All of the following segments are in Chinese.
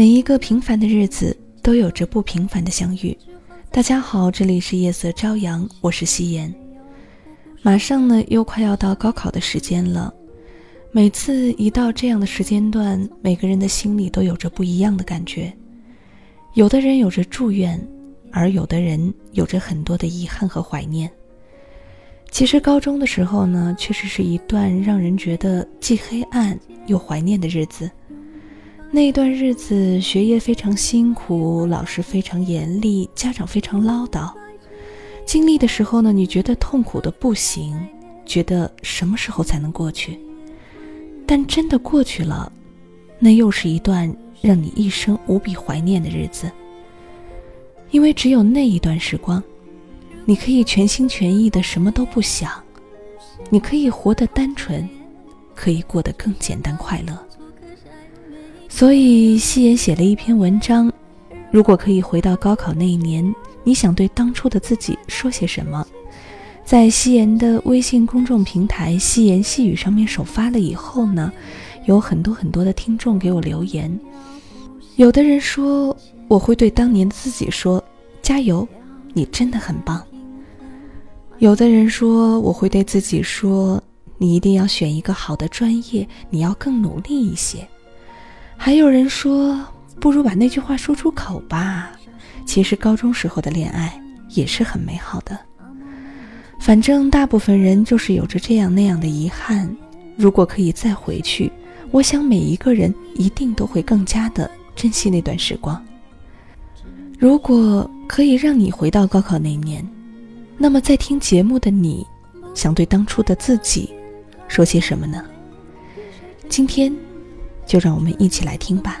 每一个平凡的日子，都有着不平凡的相遇。大家好，这里是夜色朝阳，我是夕颜。马上呢，又快要到高考的时间了。每次一到这样的时间段，每个人的心里都有着不一样的感觉。有的人有着祝愿，而有的人有着很多的遗憾和怀念。其实高中的时候呢，确实是一段让人觉得既黑暗又怀念的日子。那段日子，学业非常辛苦，老师非常严厉，家长非常唠叨。经历的时候呢，你觉得痛苦的不行，觉得什么时候才能过去？但真的过去了，那又是一段让你一生无比怀念的日子。因为只有那一段时光，你可以全心全意的什么都不想，你可以活得单纯，可以过得更简单快乐。所以，夕颜写了一篇文章。如果可以回到高考那一年，你想对当初的自己说些什么？在夕颜的微信公众平台“夕颜细语”上面首发了以后呢，有很多很多的听众给我留言。有的人说，我会对当年的自己说：“加油，你真的很棒。”有的人说，我会对自己说：“你一定要选一个好的专业，你要更努力一些。”还有人说，不如把那句话说出口吧。其实高中时候的恋爱也是很美好的。反正大部分人就是有着这样那样的遗憾。如果可以再回去，我想每一个人一定都会更加的珍惜那段时光。如果可以让你回到高考那年，那么在听节目的你，想对当初的自己说些什么呢？今天。就让我们一起来听吧。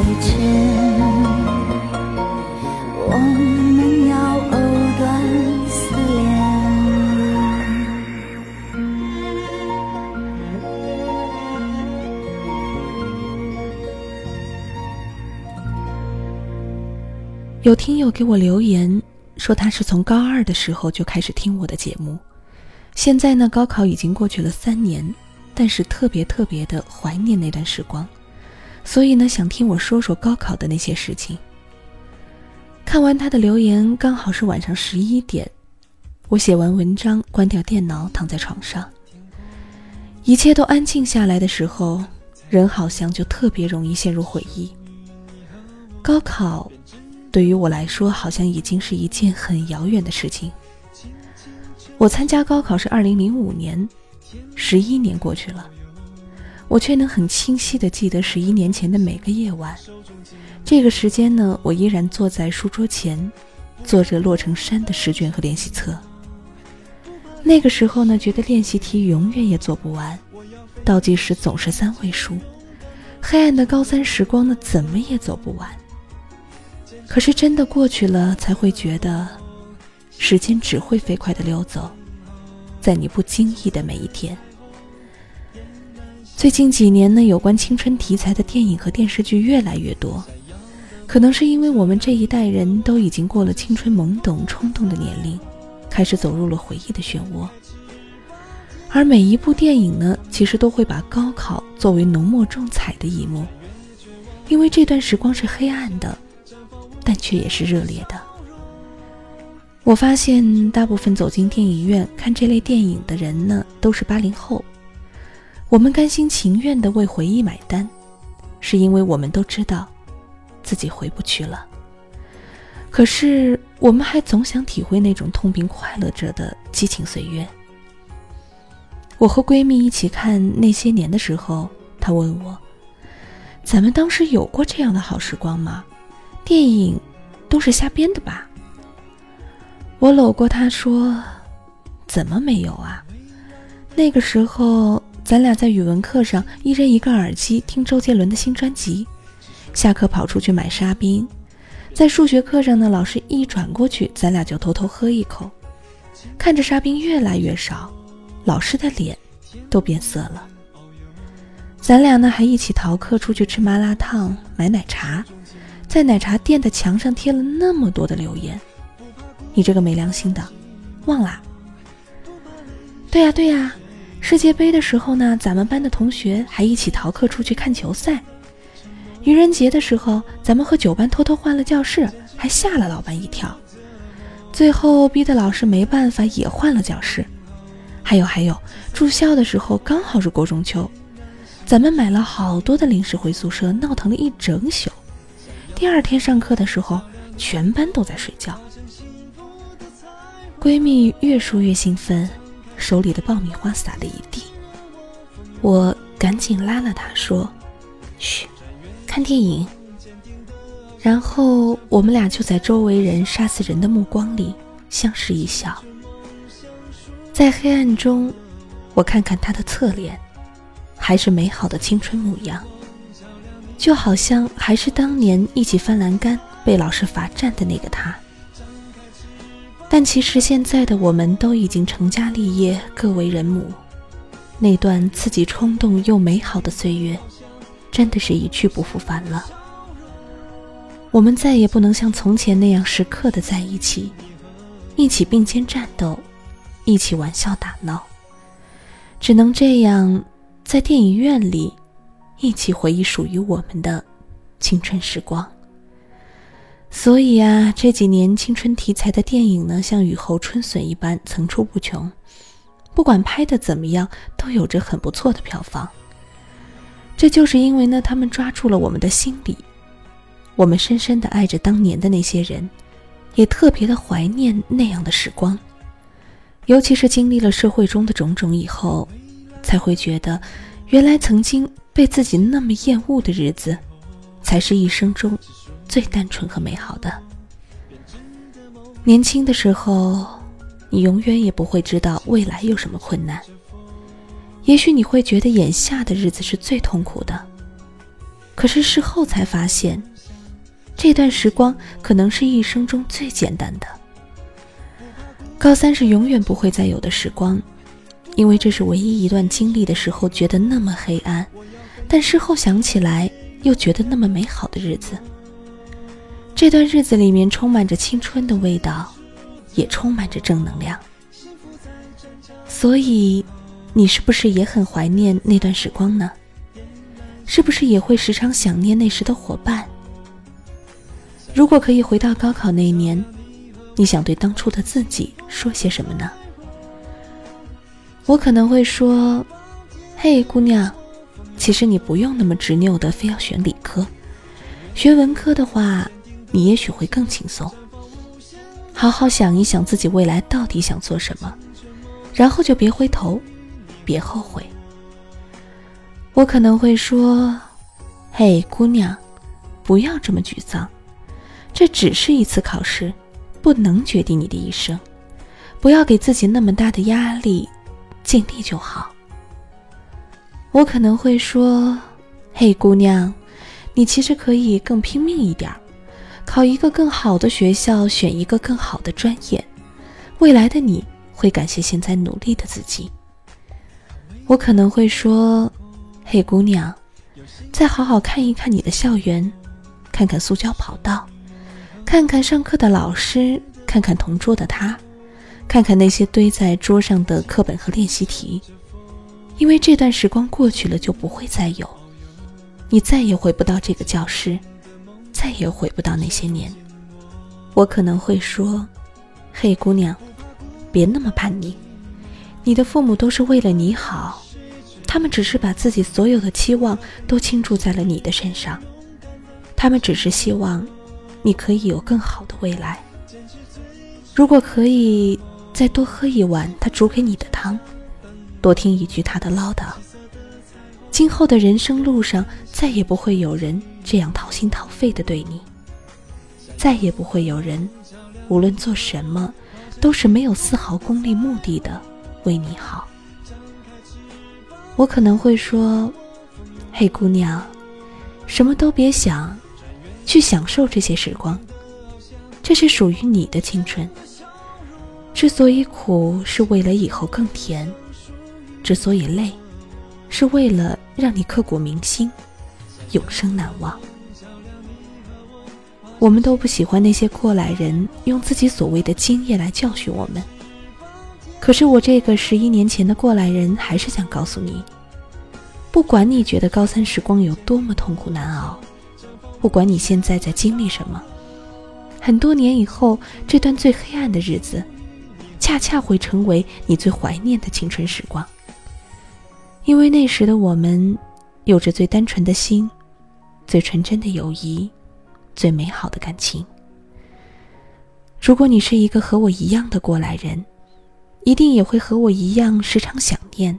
再见，我们要藕断丝连有听友给我留言说，他是从高二的时候就开始听我的节目，现在呢，高考已经过去了三年，但是特别特别的怀念那段时光，所以呢，想听我说说高考的那些事情。看完他的留言，刚好是晚上十一点，我写完文章，关掉电脑，躺在床上，一切都安静下来的时候，人好像就特别容易陷入回忆。高考。对于我来说，好像已经是一件很遥远的事情。我参加高考是二零零五年，十一年过去了，我却能很清晰的记得十一年前的每个夜晚。这个时间呢，我依然坐在书桌前，做着落成山的试卷和练习册。那个时候呢，觉得练习题永远也做不完，倒计时总是三位数，黑暗的高三时光呢，怎么也走不完。可是真的过去了，才会觉得，时间只会飞快的溜走，在你不经意的每一天。最近几年呢，有关青春题材的电影和电视剧越来越多，可能是因为我们这一代人都已经过了青春懵懂冲动的年龄，开始走入了回忆的漩涡。而每一部电影呢，其实都会把高考作为浓墨重彩的一幕，因为这段时光是黑暗的。但却也是热烈的。我发现大部分走进电影院看这类电影的人呢，都是八零后。我们甘心情愿的为回忆买单，是因为我们都知道，自己回不去了。可是我们还总想体会那种痛并快乐着的激情岁月。我和闺蜜一起看《那些年》的时候，她问我：“咱们当时有过这样的好时光吗？电影都是瞎编的吧？”我搂过她说：“怎么没有啊？那个时候。”咱俩在语文课上一人一个耳机听周杰伦的新专辑，下课跑出去买沙冰，在数学课上呢，老师一转过去，咱俩就偷偷喝一口，看着沙冰越来越少，老师的脸都变色了。咱俩呢还一起逃课出去吃麻辣烫、买奶茶，在奶茶店的墙上贴了那么多的留言，你这个没良心的，忘啦？对呀对呀。世界杯的时候呢，咱们班的同学还一起逃课出去看球赛。愚人节的时候，咱们和九班偷偷换了教室，还吓了老班一跳。最后逼得老师没办法，也换了教室。还有还有，住校的时候刚好是过中秋，咱们买了好多的零食回宿舍，闹腾了一整宿。第二天上课的时候，全班都在睡觉。闺蜜越说越兴奋。手里的爆米花洒了一地，我赶紧拉了他说：“嘘，看电影。”然后我们俩就在周围人杀死人的目光里相视一笑。在黑暗中，我看看他的侧脸，还是美好的青春模样，就好像还是当年一起翻栏杆被老师罚站的那个他。但其实现在的我们都已经成家立业，各为人母。那段刺激、冲动又美好的岁月，真的是一去不复返了。我们再也不能像从前那样时刻的在一起，一起并肩战斗，一起玩笑打闹，只能这样在电影院里一起回忆属于我们的青春时光。所以啊，这几年青春题材的电影呢，像雨后春笋一般层出不穷。不管拍的怎么样，都有着很不错的票房。这就是因为呢，他们抓住了我们的心理。我们深深的爱着当年的那些人，也特别的怀念那样的时光。尤其是经历了社会中的种种以后，才会觉得，原来曾经被自己那么厌恶的日子，才是一生中。最单纯和美好的。年轻的时候，你永远也不会知道未来有什么困难。也许你会觉得眼下的日子是最痛苦的，可是事后才发现，这段时光可能是一生中最简单的。高三是永远不会再有的时光，因为这是唯一一段经历的时候觉得那么黑暗，但事后想起来又觉得那么美好的日子。这段日子里面充满着青春的味道，也充满着正能量。所以，你是不是也很怀念那段时光呢？是不是也会时常想念那时的伙伴？如果可以回到高考那一年，你想对当初的自己说些什么呢？我可能会说：“嘿，姑娘，其实你不用那么执拗的非要选理科，学文科的话。”你也许会更轻松。好好想一想自己未来到底想做什么，然后就别回头，别后悔。我可能会说：“嘿，姑娘，不要这么沮丧，这只是一次考试，不能决定你的一生。不要给自己那么大的压力，尽力就好。”我可能会说：“嘿，姑娘，你其实可以更拼命一点儿。”考一个更好的学校，选一个更好的专业，未来的你会感谢现在努力的自己。我可能会说：“嘿，姑娘，再好好看一看你的校园，看看塑胶跑道，看看上课的老师，看看同桌的他，看看那些堆在桌上的课本和练习题。因为这段时光过去了就不会再有，你再也回不到这个教室。”再也回不到那些年，我可能会说：“嘿，姑娘，别那么叛逆。你的父母都是为了你好，他们只是把自己所有的期望都倾注在了你的身上，他们只是希望你可以有更好的未来。如果可以再多喝一碗他煮给你的汤，多听一句他的唠叨，今后的人生路上再也不会有人这样掏心掏肺的对你，再也不会有人。无论做什么，都是没有丝毫功利目的的为你好。我可能会说：“嘿，姑娘，什么都别想，去享受这些时光。这是属于你的青春。之所以苦，是为了以后更甜；之所以累，是为了让你刻骨铭心，永生难忘。”我们都不喜欢那些过来人用自己所谓的经验来教训我们。可是我这个十一年前的过来人还是想告诉你：不管你觉得高三时光有多么痛苦难熬，不管你现在在经历什么，很多年以后这段最黑暗的日子，恰恰会成为你最怀念的青春时光。因为那时的我们，有着最单纯的心，最纯真的友谊。最美好的感情。如果你是一个和我一样的过来人，一定也会和我一样时常想念，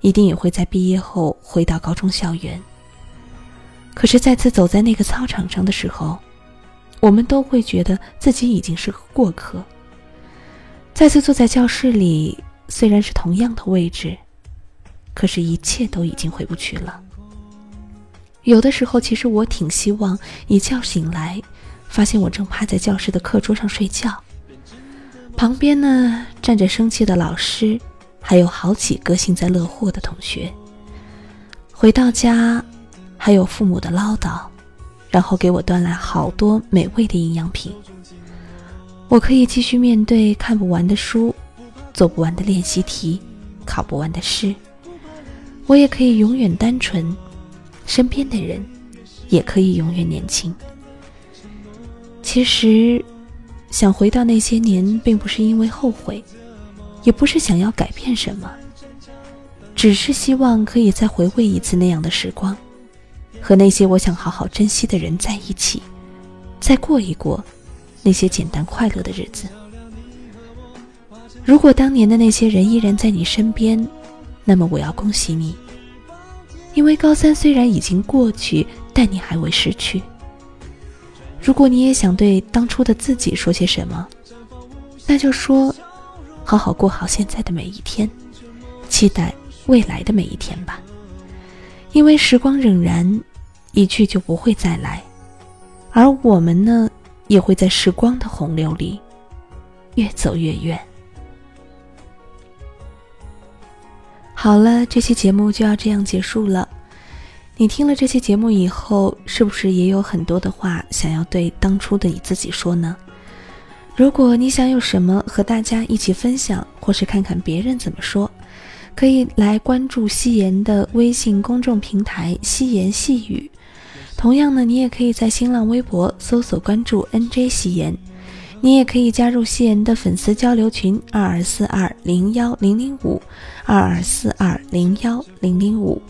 一定也会在毕业后回到高中校园。可是再次走在那个操场上的时候，我们都会觉得自己已经是个过客。再次坐在教室里，虽然是同样的位置，可是一切都已经回不去了。有的时候，其实我挺希望一觉醒来，发现我正趴在教室的课桌上睡觉，旁边呢站着生气的老师，还有好几个幸灾乐祸的同学。回到家，还有父母的唠叨，然后给我端来好多美味的营养品。我可以继续面对看不完的书，做不完的练习题，考不完的试。我也可以永远单纯。身边的人也可以永远年轻。其实，想回到那些年，并不是因为后悔，也不是想要改变什么，只是希望可以再回味一次那样的时光，和那些我想好好珍惜的人在一起，再过一过那些简单快乐的日子。如果当年的那些人依然在你身边，那么我要恭喜你。因为高三虽然已经过去，但你还未失去。如果你也想对当初的自己说些什么，那就说：好好过好现在的每一天，期待未来的每一天吧。因为时光荏苒，一去就不会再来，而我们呢，也会在时光的洪流里越走越远。好了，这期节目就要这样结束了。你听了这期节目以后，是不是也有很多的话想要对当初的你自己说呢？如果你想有什么和大家一起分享，或是看看别人怎么说，可以来关注夕颜的微信公众平台“夕颜细语”。同样呢，你也可以在新浪微博搜索关注 “nj 夕颜”。你也可以加入夕颜的粉丝交流群：二二四二零幺零零五二二四二零幺零零五。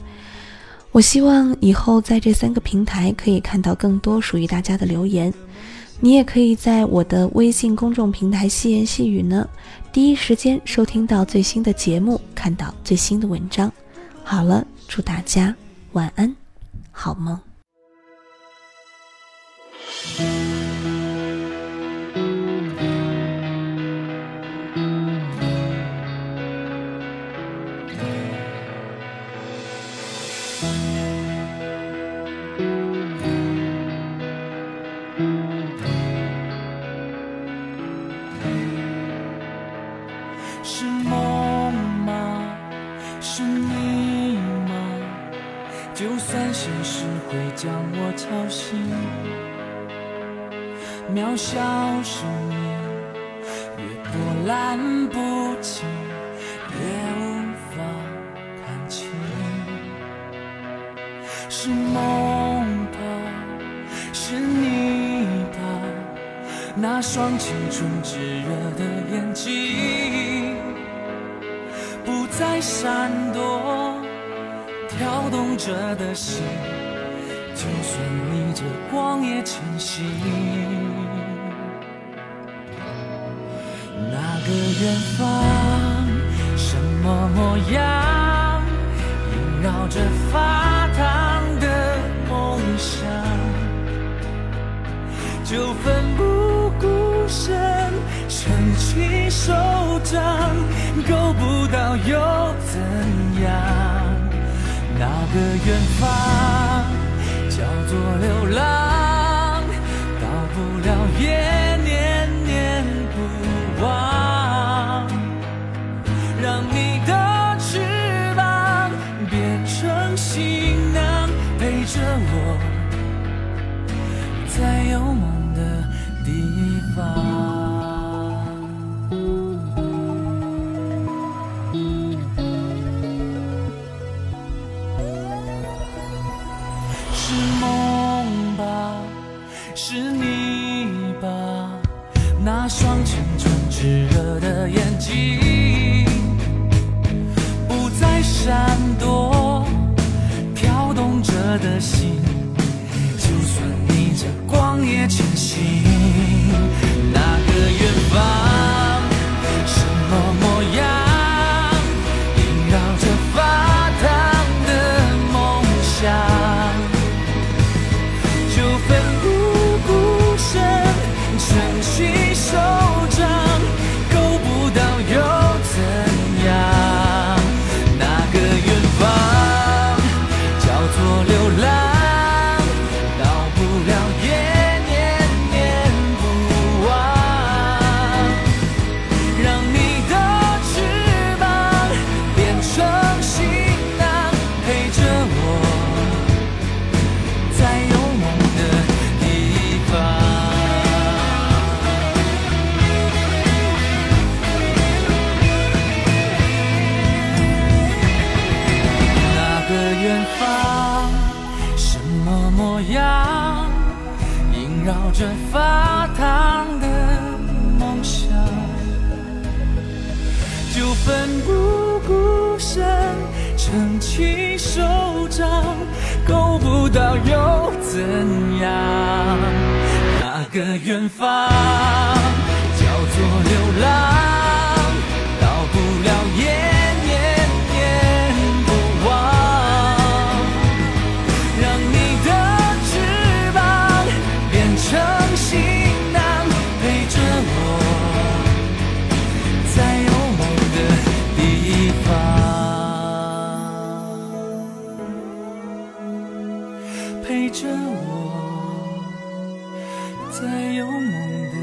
我希望以后在这三个平台可以看到更多属于大家的留言。你也可以在我的微信公众平台“夕言细语”呢，第一时间收听到最新的节目，看到最新的文章。好了，祝大家晚安，好梦。三现时会将我吵醒。渺小生命，越波澜不惊，越无法看清。是梦吧，是你吧？那双青春炙热的眼睛，不再闪躲。跳动着的心就算逆着光也前行那个远方什么模样萦绕着发烫的梦想就奋不顾身撑起手掌够不到又怎样？的远方叫做流浪。到又怎样？那个远方是我在有梦的